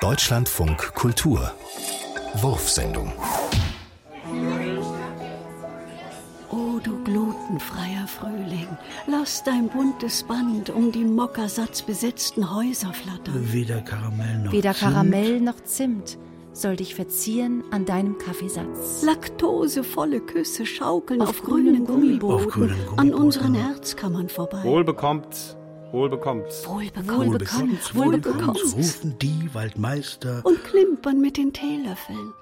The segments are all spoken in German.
Deutschlandfunk Kultur Wurfsendung O du glutenfreier Frühling, lass dein buntes Band um die mockersatzbesetzten Häuser flattern. Weder Karamell noch Weder Zimt. Karamell noch Zimt soll dich verzieren an deinem Kaffeesatz. Laktosevolle Küsse schaukeln auf, Auf grünen Auf grünen an unseren Herzkammern vorbei. Wohl bekommt's, wohl bekommt's. Wohlbekommen, Wohlbekommt's, wohlbekommt's. rufen die Waldmeister. Und klimpern mit den Teelöffeln,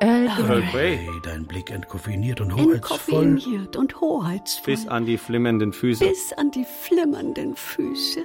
Earl Grey. Earl Grey, dein Blick entkoffiniert und hoheitsvoll. entkoffeiniert und hoheitsvoll, bis an die flimmernden Füße. bis an die flimmernden Füße.